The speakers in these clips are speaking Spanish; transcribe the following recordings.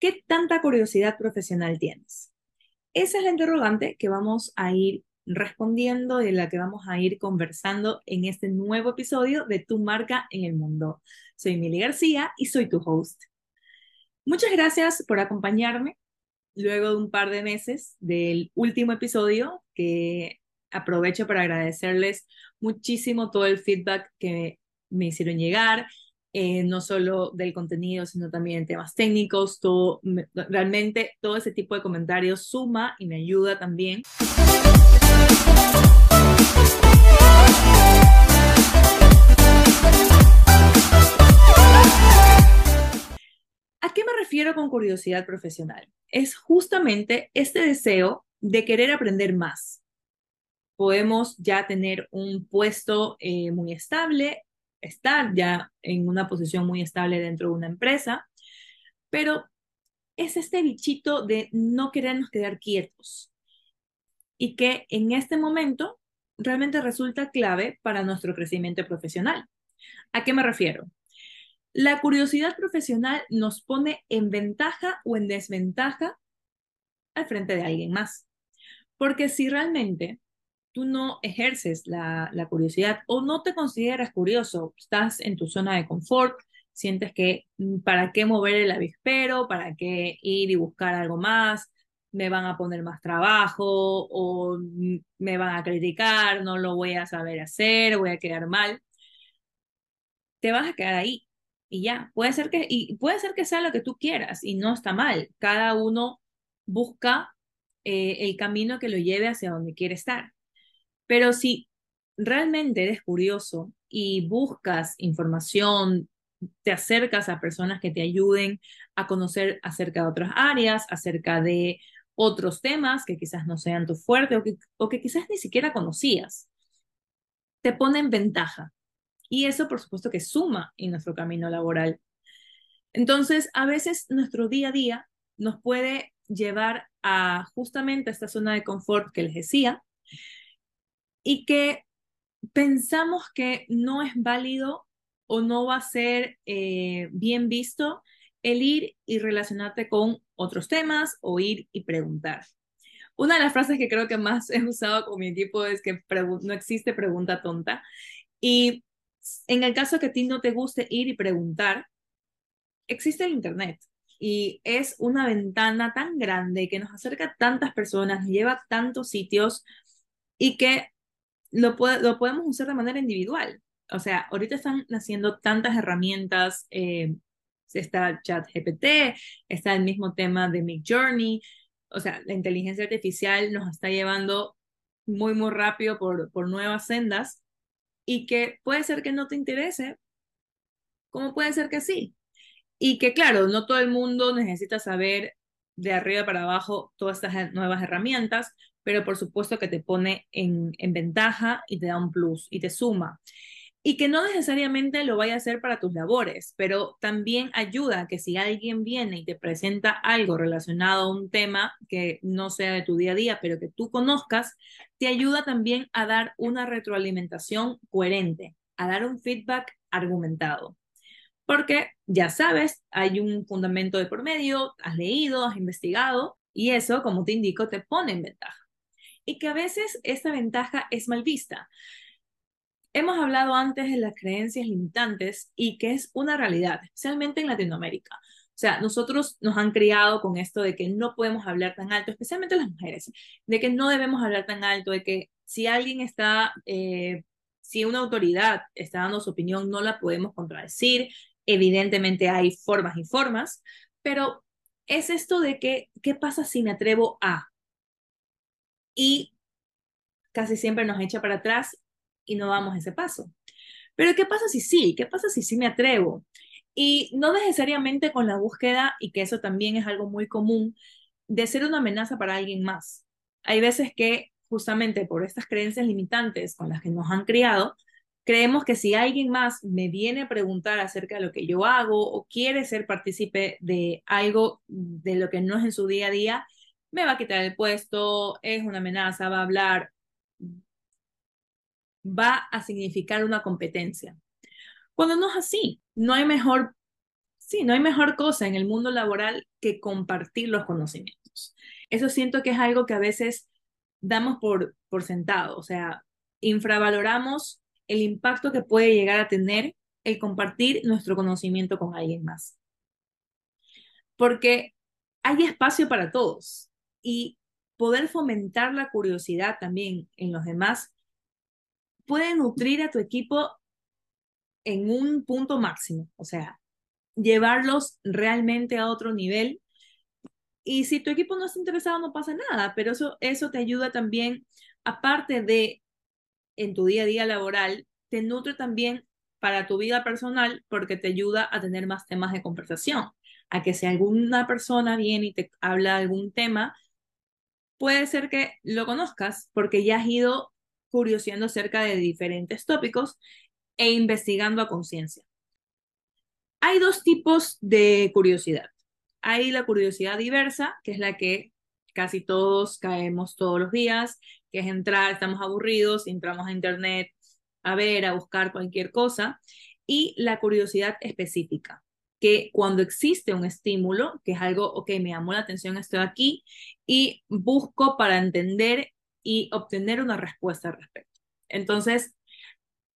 ¿Qué tanta curiosidad profesional tienes? Esa es la interrogante que vamos a ir respondiendo de la que vamos a ir conversando en este nuevo episodio de Tu marca en el mundo. Soy Mili García y soy tu host. Muchas gracias por acompañarme luego de un par de meses del último episodio que aprovecho para agradecerles muchísimo todo el feedback que me hicieron llegar eh, no solo del contenido, sino también temas técnicos, todo, realmente todo ese tipo de comentarios suma y me ayuda también. ¿A qué me refiero con curiosidad profesional? Es justamente este deseo de querer aprender más. Podemos ya tener un puesto eh, muy estable estar ya en una posición muy estable dentro de una empresa, pero es este bichito de no querernos quedar quietos y que en este momento realmente resulta clave para nuestro crecimiento profesional. ¿A qué me refiero? La curiosidad profesional nos pone en ventaja o en desventaja al frente de alguien más. Porque si realmente tú no ejerces la, curiosidad o no te consideras curioso, estás en tu zona de confort, sientes que mm, para qué mover el avispero, para qué ir y buscar algo más, me van a poner más trabajo o mm, me van a criticar, no lo voy a saber hacer, voy a quedar mal. Te vas a quedar ahí y ya, puede ser que y puede ser que sea lo que tú quieras y no está mal. Cada uno busca eh, el camino que lo lleve hacia donde quiere estar. Pero si realmente eres curioso y buscas información, te acercas a personas que te ayuden a conocer acerca de otras áreas, acerca de otros temas que quizás no sean tu fuerte o que, o que quizás ni siquiera conocías, te pone en ventaja. Y eso, por supuesto, que suma en nuestro camino laboral. Entonces, a veces nuestro día a día nos puede llevar a justamente esta zona de confort que les decía, y que pensamos que no es válido o no va a ser eh, bien visto el ir y relacionarte con otros temas o ir y preguntar. Una de las frases que creo que más he usado con mi equipo es que no existe pregunta tonta. Y en el caso que a ti no te guste ir y preguntar, existe el Internet. Y es una ventana tan grande que nos acerca a tantas personas, nos lleva tantos sitios y que lo, lo podemos usar de manera individual. O sea, ahorita están naciendo tantas herramientas, eh, está ChatGPT, está el mismo tema de Mid Journey, o sea, la inteligencia artificial nos está llevando muy, muy rápido por, por nuevas sendas y que puede ser que no te interese, como puede ser que sí. Y que claro, no todo el mundo necesita saber de arriba para abajo todas estas nuevas herramientas, pero por supuesto que te pone en, ventaja y te da un plus y te suma. Y que no necesariamente lo vaya a hacer para tus labores, pero también ayuda que si alguien viene y te presenta algo relacionado a un tema que no sea de tu día a día, pero que tú conozcas, te ayuda también a dar una retroalimentación coherente, a dar un feedback argumentado. Porque ya sabes, hay un fundamento de por medio, has leído, has investigado, y eso, como te indico, te pone en ventaja y que a veces esta ventaja es mal vista. Hemos hablado antes de las creencias limitantes y que es una realidad, especialmente en Latinoamérica. O sea, nosotros nos han criado con esto de que no podemos hablar tan alto, especialmente las mujeres, de que no debemos hablar tan alto, de que si alguien está, eh, si una autoridad está dando su opinión, no la podemos contradecir. Evidentemente hay formas y formas, pero es esto de que, ¿qué pasa si me atrevo a? y casi siempre nos echa para atrás y no damos ese paso. Pero ¿qué pasa si sí? ¿Qué pasa si sí me atrevo? Y no necesariamente con la búsqueda, y que eso también es algo muy común, de ser una amenaza para alguien más. Hay veces que justamente por estas creencias limitantes con las que nos han criado, creemos que si alguien más me viene a preguntar acerca de lo que yo hago o quiere ser partícipe de algo de lo que no es en su día a día, me va a quitar el puesto, es una amenaza, va a hablar, va a significar una competencia. Cuando no es así, no hay mejor Sí, no hay mejor cosa en el mundo laboral que compartir los conocimientos. Eso siento que es algo que a veces damos por, por sentado, o sea, infravaloramos el impacto que puede llegar a tener el compartir nuestro conocimiento con alguien más. Porque hay espacio para todos y poder fomentar la curiosidad también en los demás puede nutrir a tu equipo en un punto máximo, o sea, llevarlos realmente a otro nivel. Y si tu equipo no está interesado, no pasa nada, pero eso, eso te ayuda también, aparte de en tu día a día laboral, te nutre también para tu vida personal porque te ayuda a tener más temas de conversación. A que si alguna persona viene y te habla de algún tema, puede ser que lo conozcas porque ya has ido curioseando acerca de diferentes tópicos e investigando a conciencia. Hay dos tipos de curiosidad. Hay la curiosidad diversa, que es la que casi todos caemos todos los días, que es entrar, estamos aburridos, entramos a internet a ver, a buscar cualquier cosa, y la curiosidad específica, que cuando existe un estímulo, que es algo, ok, me llamó la atención, estoy aquí, y busco para entender y obtener una respuesta al respecto. Entonces,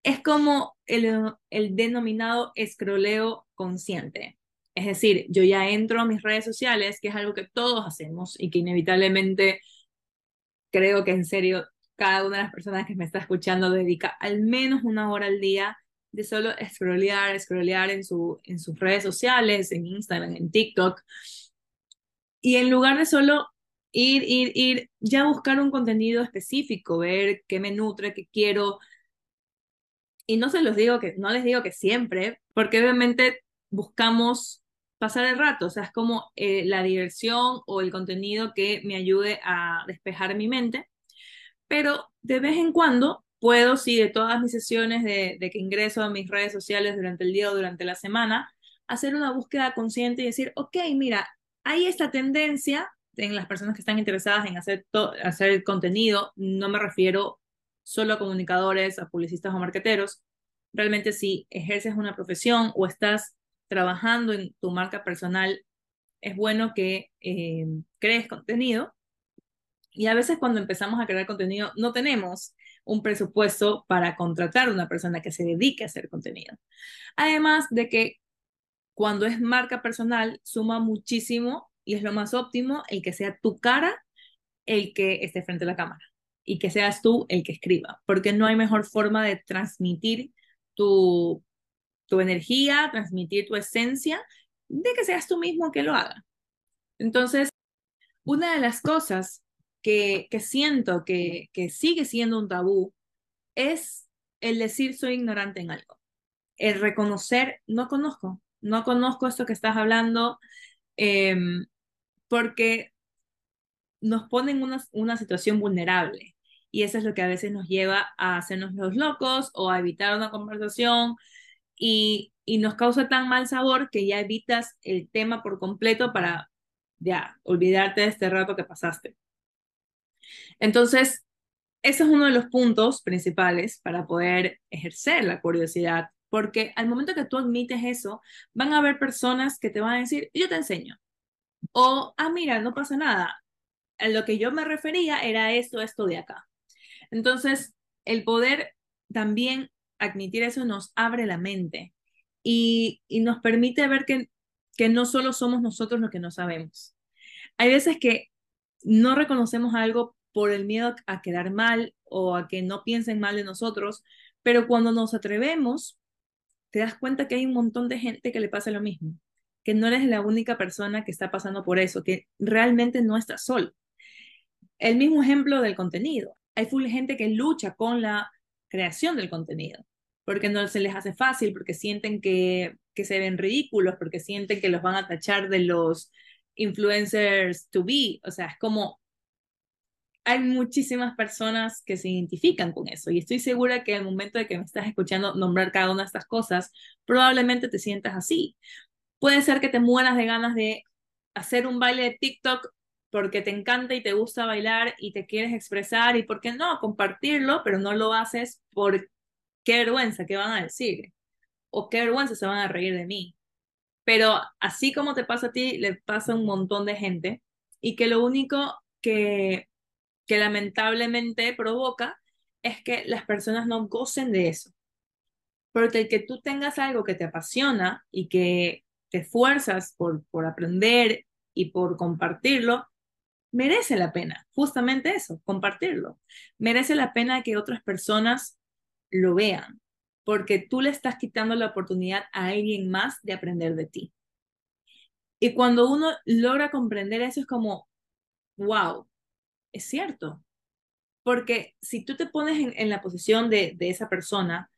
es como el, denominado escroleo consciente. Es decir, yo ya entro a mis redes sociales, que es algo que todos hacemos y que inevitablemente creo que en serio cada una de las personas que me está escuchando dedica al menos una hora al día de solo scrollear, scrollear en, su, en sus redes sociales, en Instagram, en TikTok. Y en lugar de solo ir, ir, ir, ya buscar un contenido específico, ver qué me nutre, qué quiero. Y no se los digo que, no les digo que siempre, porque obviamente buscamos pasar el rato, o sea, es como eh, la diversión o el contenido que me ayude a despejar mi mente. Pero de vez en cuando puedo, sí, de todas mis sesiones de, que ingreso a mis redes sociales durante el día o durante la semana, hacer una búsqueda consciente y decir, ok, mira, hay esta tendencia en las personas que están interesadas en hacer, hacer contenido, no me refiero solo a comunicadores, a publicistas o marqueteros, realmente si ejerces una profesión o estás trabajando en tu marca personal, es bueno que eh, crees contenido y a veces cuando empezamos a crear contenido no tenemos un presupuesto para contratar a una persona que se dedique a hacer contenido. Además de que cuando es marca personal suma muchísimo y es lo más óptimo el que sea tu cara el que esté frente a la cámara y que seas tú el que escriba, porque no hay mejor forma de transmitir tu, tu energía, transmitir tu esencia, de que seas tú mismo que lo haga. Entonces, una de las cosas que, siento que, sigue siendo un tabú es el decir soy ignorante en algo. El reconocer, no conozco, no conozco esto que estás hablando, em, porque nos pone en una, una situación vulnerable. Y eso es lo que a veces nos lleva a hacernos los locos o a evitar una conversación y, y nos causa tan mal sabor que ya evitas el tema por completo para ya olvidarte de este rato que pasaste. Entonces, ese es uno de los puntos principales para poder ejercer la curiosidad, porque al momento que tú admites eso, van a haber personas que te van a decir, yo te enseño. O, ah, mira, no pasa nada. A lo que yo me refería era esto, esto de acá. Entonces, el poder también admitir eso nos abre la mente y, nos permite ver que, que no solo somos nosotros los que no sabemos. Hay veces que no reconocemos algo por el miedo a quedar mal o a que no piensen mal de nosotros, pero cuando nos atrevemos, te das cuenta que hay un montón de gente que le pasa lo mismo, que no eres la única persona que está pasando por eso, que realmente no estás solo. El mismo ejemplo del contenido. Hay full gente que lucha con la creación del contenido, porque no se les hace fácil, porque sienten que, que se ven ridículos, porque sienten que los van a tachar de los influencers to be. O sea, es como hay muchísimas personas que se identifican con eso y estoy segura que al momento de que me estás escuchando nombrar cada una de estas cosas, probablemente te sientas así. Puede ser que te mueras de ganas de hacer un baile de TikTok porque te encanta y te gusta bailar y te quieres expresar y por qué no compartirlo, pero no lo haces por qué vergüenza, qué van a decir o qué vergüenza se van a reír de mí. Pero así como te pasa a ti, le pasa a un montón de gente y que lo único que, que lamentablemente provoca es que las personas no gocen de eso. Porque el que tú tengas algo que te apasiona y que te esfuerzas por, por aprender y por compartirlo, merece la pena, justamente eso, compartirlo. Merece la pena que otras personas lo vean, porque tú le estás quitando la oportunidad a alguien más de aprender de ti. Y cuando uno logra comprender eso es como, wow, es cierto. Porque si tú te pones en, la posición de, de esa persona,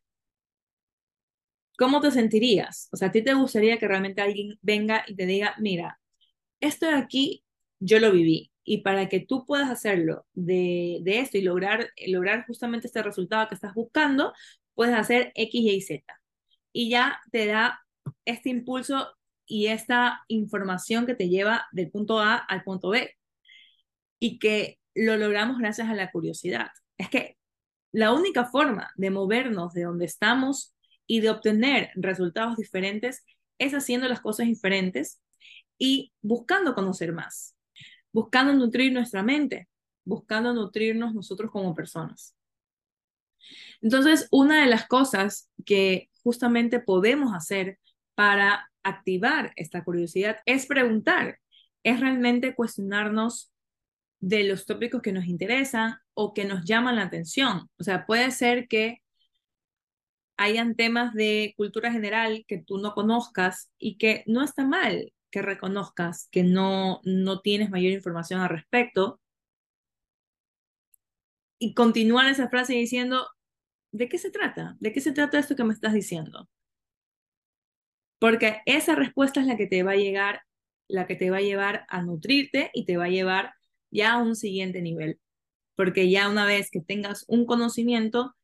¿cómo te sentirías? O sea, ¿a ti te gustaría que realmente alguien venga y te diga, mira, esto de aquí yo lo viví, y para que tú puedas hacerlo de, de, esto y lograr, lograr justamente este resultado que estás buscando, puedes hacer X, Y, Z. Y ya te da este impulso y esta información que te lleva del punto A al punto B. Y que lo logramos gracias a la curiosidad. Es que la única forma de movernos de donde estamos y de obtener resultados diferentes es haciendo las cosas diferentes y buscando conocer más buscando nutrir nuestra mente, buscando nutrirnos nosotros como personas. Entonces, una de las cosas que justamente podemos hacer para activar esta curiosidad es preguntar, es realmente cuestionarnos de los tópicos que nos interesan o que nos llaman la atención. O sea, puede ser que hayan temas de cultura general que tú no conozcas y que no está mal que reconozcas que no, no tienes mayor información al respecto y continuar esa frase diciendo, ¿de qué se trata? ¿De qué se trata esto que me estás diciendo? Porque esa respuesta es la que te va a llegar, la que te va a llevar a nutrirte y te va a llevar ya a un siguiente nivel. Porque ya una vez que tengas un conocimiento,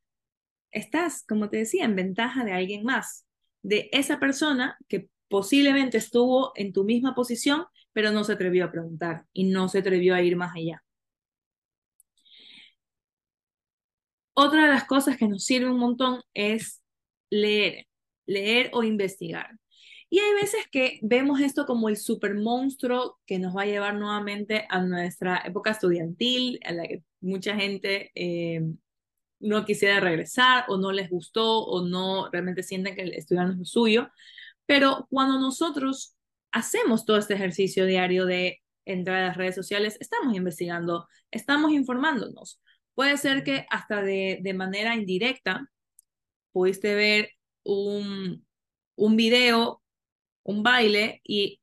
estás, como te decía, en ventaja de alguien más, de esa persona que posiblemente estuvo en tu misma posición, pero no se atrevió a preguntar y no se atrevió a ir más allá. Otra de las cosas que nos sirve un montón es leer, leer o investigar. Y hay veces que vemos esto como el super monstruo que nos va a llevar nuevamente a nuestra época estudiantil, a la que mucha gente eh, no quisiera regresar o no les gustó o no realmente sienten que estudiar no es lo suyo. Pero cuando nosotros hacemos todo este ejercicio diario de entrar a las redes sociales, estamos investigando, estamos informándonos. Puede ser que hasta de, de manera indirecta pudiste ver un, un video, un baile y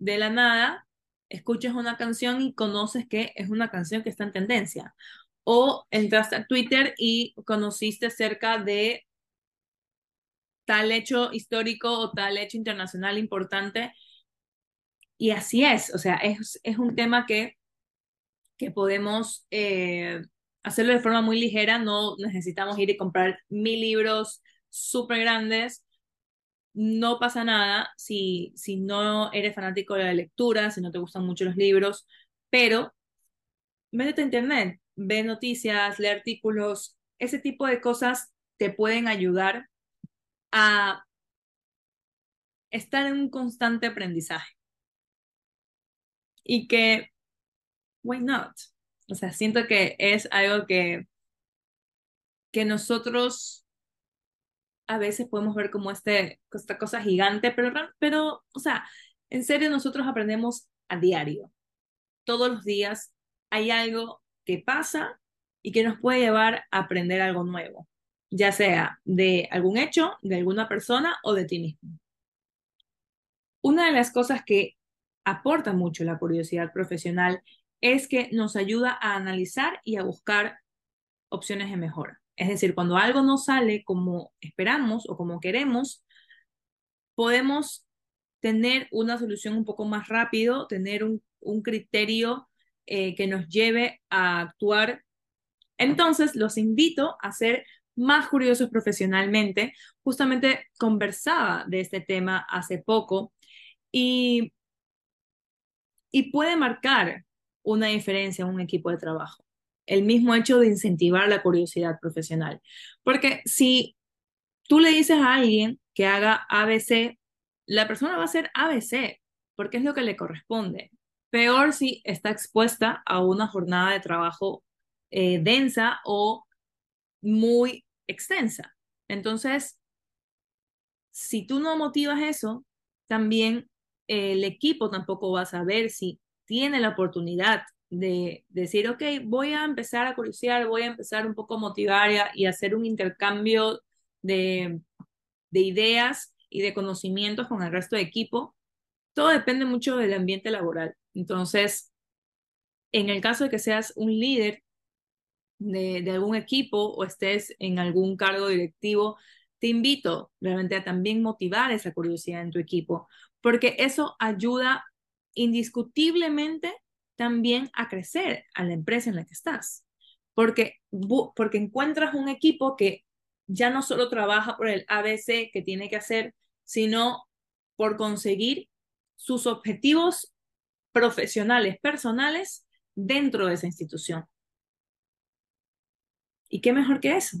de la nada escuchas una canción y conoces que es una canción que está en tendencia. O entraste a Twitter y conociste acerca de tal hecho histórico o tal hecho internacional importante. Y así es, o sea, es, es un tema que, que podemos eh, hacerlo de forma muy ligera, no necesitamos ir y comprar mil libros súper grandes. No pasa nada si, si no eres fanático de la lectura, si no te gustan mucho los libros, pero métete a internet, ve noticias, lee artículos, ese tipo de cosas te pueden ayudar a estar en un constante aprendizaje. Y que, why not? O sea, siento que es algo que, que nosotros a veces podemos ver como este, esta cosa gigante, pero, pero, o sea, en serio nosotros aprendemos a diario. Todos los días hay algo que pasa y que nos puede llevar a aprender algo nuevo ya sea de algún hecho, de alguna persona o de ti mismo. Una de las cosas que aporta mucho la curiosidad profesional es que nos ayuda a analizar y a buscar opciones de mejora. Es decir, cuando algo no sale como esperamos o como queremos, podemos tener una solución un poco más rápido, tener un, criterio eh, que nos lleve a actuar. Entonces, los invito a hacer más curiosos profesionalmente. Justamente conversaba de este tema hace poco y, y puede marcar una diferencia en un equipo de trabajo. El mismo hecho de incentivar la curiosidad profesional. Porque si tú le dices a alguien que haga ABC, la persona va a hacer ABC, porque es lo que le corresponde. Peor si está expuesta a una jornada de trabajo eh, densa o muy extensa. Entonces, si tú no motivas eso, también el equipo tampoco va a saber si tiene la oportunidad de decir, ok, voy a empezar a curiosear, voy a empezar un poco a motivar y, hacer un intercambio de, de ideas y de conocimientos con el resto de equipo. Todo depende mucho del ambiente laboral. Entonces, en el caso de que seas un líder de, algún equipo o estés en algún cargo directivo, te invito realmente a también motivar esa curiosidad en tu equipo, porque eso ayuda indiscutiblemente también a crecer a la empresa en la que estás, porque, porque encuentras un equipo que ya no solo trabaja por el ABC que tiene que hacer, sino por conseguir sus objetivos profesionales, personales, dentro de esa institución. ¿Y qué mejor que eso?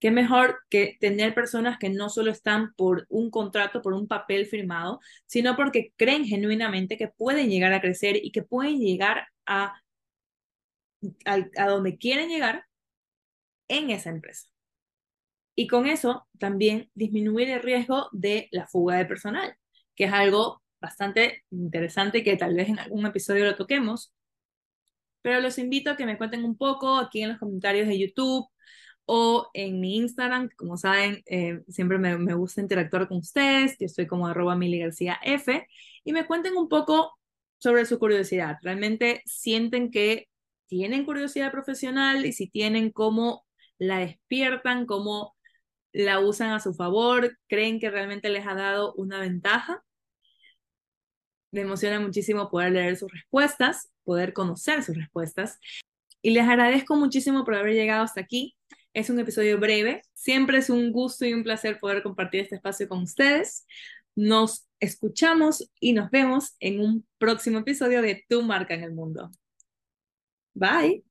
¿Qué mejor que tener personas que no solo están por un contrato, por un papel firmado, sino porque creen genuinamente que pueden llegar a crecer y que pueden llegar a, a, donde quieren llegar en esa empresa? Y con eso también disminuir el riesgo de la fuga de personal, que es algo bastante interesante que tal vez en algún episodio lo toquemos. Pero los invito a que me cuenten un poco aquí en los comentarios de YouTube o en mi Instagram, como saben, eh, siempre me, gusta interactuar con ustedes, yo estoy como arroba Mili García F, y me cuenten un poco sobre su curiosidad. ¿Realmente sienten que tienen curiosidad profesional? Y si tienen, ¿cómo la despiertan? ¿Cómo la usan a su favor? ¿Creen que realmente les ha dado una ventaja? Me emociona muchísimo poder leer sus respuestas, poder conocer sus respuestas. Y les agradezco muchísimo por haber llegado hasta aquí. Es un episodio breve. Siempre es un gusto y un placer poder compartir este espacio con ustedes. Nos escuchamos y nos vemos en un próximo episodio de Tu marca en el mundo. Bye.